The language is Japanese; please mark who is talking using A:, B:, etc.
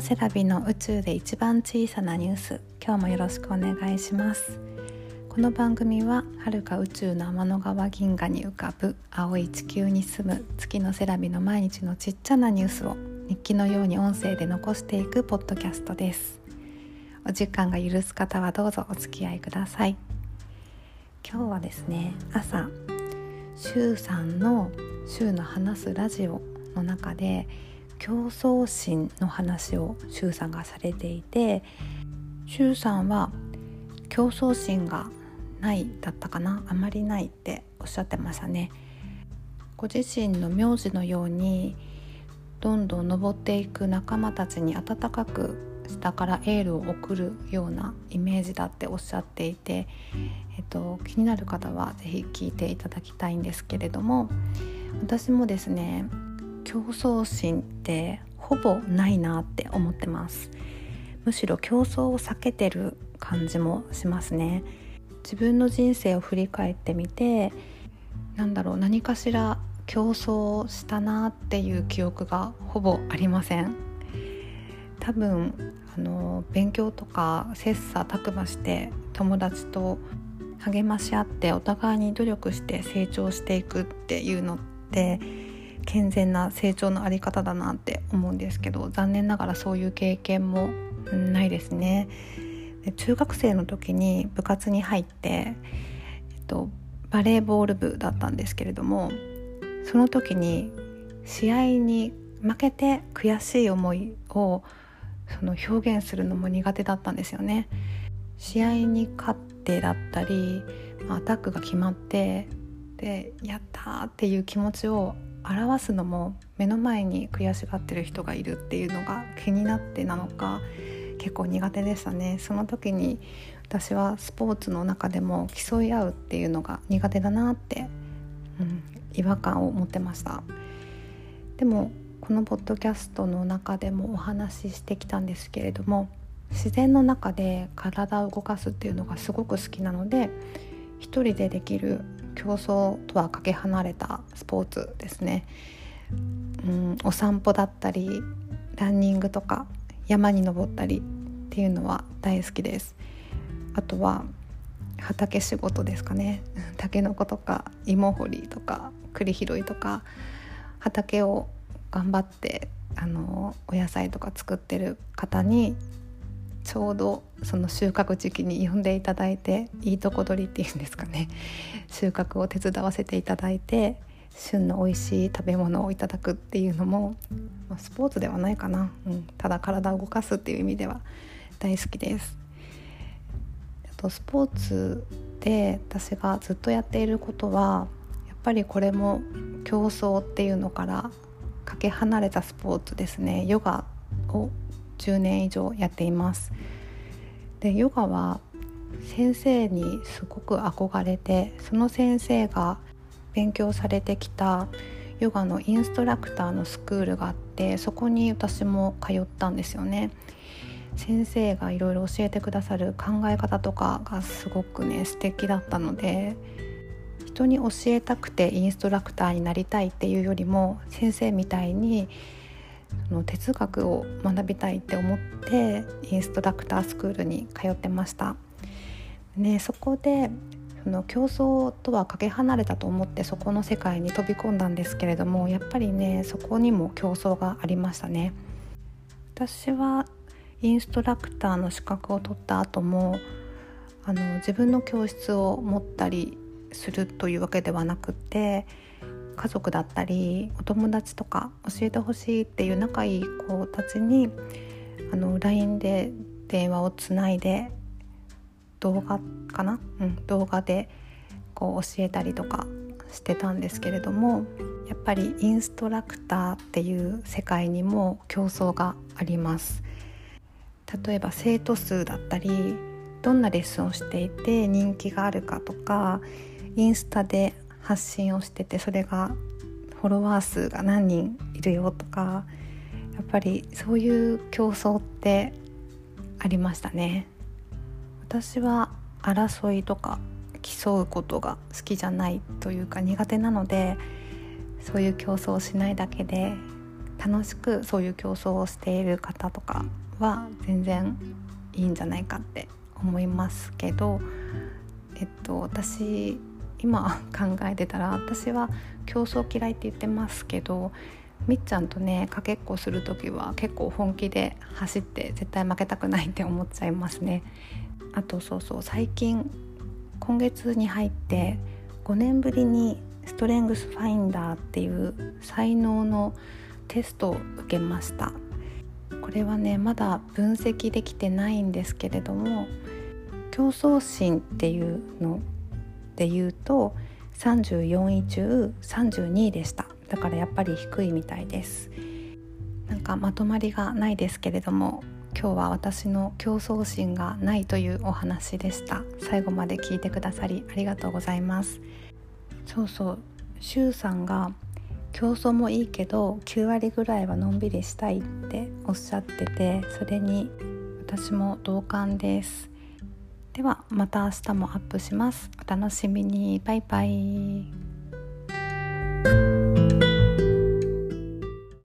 A: セラビの宇宙で一番小さなニュース。今日もよろしくお願いします。この番組は遥か宇宙の天の川銀河に浮かぶ青い地球に住む月のセラビの毎日のちっちゃなニュースを日記のように音声で残していくポッドキャストです。お時間が許す方はどうぞお付き合いください。今日はですね朝シュウさんのシュウの話すラジオの中で競争心の話を周さんがされていて周さんは競争心がないだったかなあまりないっておっしゃってましたね。ご自身の名字のようにどんどん登っていく仲間たちに温かく下からエールを送るようなイメージだっておっしゃっていて、えっと、気になる方は是非聞いていただきたいんですけれども私もですね競争心ってほぼないなって思ってます。むしろ競争を避けてる感じもしますね。自分の人生を振り返ってみてなんだろう何かしら競争したなっていう記憶がほぼありません。多分あの勉強とか切磋琢磨して友達と励まし合ってお互いに努力して成長していくっていうのって健全な成長のあり方だなって思うんですけど残念ながらそういう経験もないですね。で中学生の時に部活に入って、えっと、バレーボール部だったんですけれどもその時に試合に負けて悔しい思いをその表現するのも苦手だったんですよね。試合に勝ってだったりアタックが決まってでやったっていう気持ちを表すのも目の前に悔しがってる人がいるっていうのが気になってなのか結構苦手でしたね。その時に私はスポーツの中でも競い合うっていうのが苦手だなって、うん、違和感を持ってました。でもこのポッドキャストの中でもお話ししてきたんですけれども自然の中で体を動かすっていうのがすごく好きなので一人でできる競争とはかけ離れたスポーツですね、うん、お散歩だったりランニングとか山に登ったりっていうのは大好きです。あとは畑仕事ですかね。たけのことか芋掘りとか栗拾いとか畑を頑張ってあのお野菜とか作ってる方にちょうどその収穫時期に呼んでいただいていいとこ取りっていうんですかね。収穫を手伝わせていただいて旬の美味しい食べ物をいただくっていうのも、まあ、スポーツではないかな、うん、ただ体を動かすっていう意味では大好きです。あとスポーツで私がずっとやっていることはやっぱりこれも競争っていうのからかけ離れたスポーツですね。ヨガを10年以上やっています。でヨガは先生にすごく憧れてその先生が勉強されてきたヨガのインストラクターのスクールがあってそこに私も通ったんですよね。先生がいろいろ教えてくださる考え方とかがすごくね素敵だったので人に教えたくてインストラクターになりたいっていうよりも先生みたいにの哲学を学びたいって思ってインストラクタースクールに通ってました。ね、そこでその競争とはかけ離れたと思ってそこの世界に飛び込んだんですけれどもやっぱりねそこにも競争がありましたね。私はインストラクターの資格を取った後もあの自分の教室を持ったりするというわけではなくて家族だったりお友達とか教えてほしいっていう仲いい子たちにあの LINE で電話をつないで動画かな、うん、動画でこう教えたりとかしてたんですけれどもやっぱりインストラクターっていう世界にも競争があります。例えば生徒数だったりどんなレッスンをしていて人気があるかとかインスタで発信をしててそれがフォロワー数が何人いるよとかやっぱりそういう競争ってありましたね。私は争いとか競うことが好きじゃないというか苦手なのでそういう競争をしないだけで楽しくそういう競争をしている方とかは全然いいんじゃないかって思いますけどえっと私今考えてたら私は競争嫌いって言ってますけどみっちゃんとねかけっこする時は結構本気で走って絶対負けたくないって思っちゃいますね。あとそうそう最近今月に入って5年ぶりにストレングスファインダーっていう才能のテストを受けましたこれはねまだ分析できてないんですけれども競争心っていうので言うと34位中32位でした。だからやっぱり低いみたいです。なんかまとまりがないですけれども今日は私の競争心がないというお話でした。最後まで聞いてくださりありがとうございます。そうそう。しゅうさんが競争もいいけど9割ぐらいはのんびりしたいっておっしゃっててそれに私も同感です。ではまた明日もアップします。お楽しみに。バイバイ。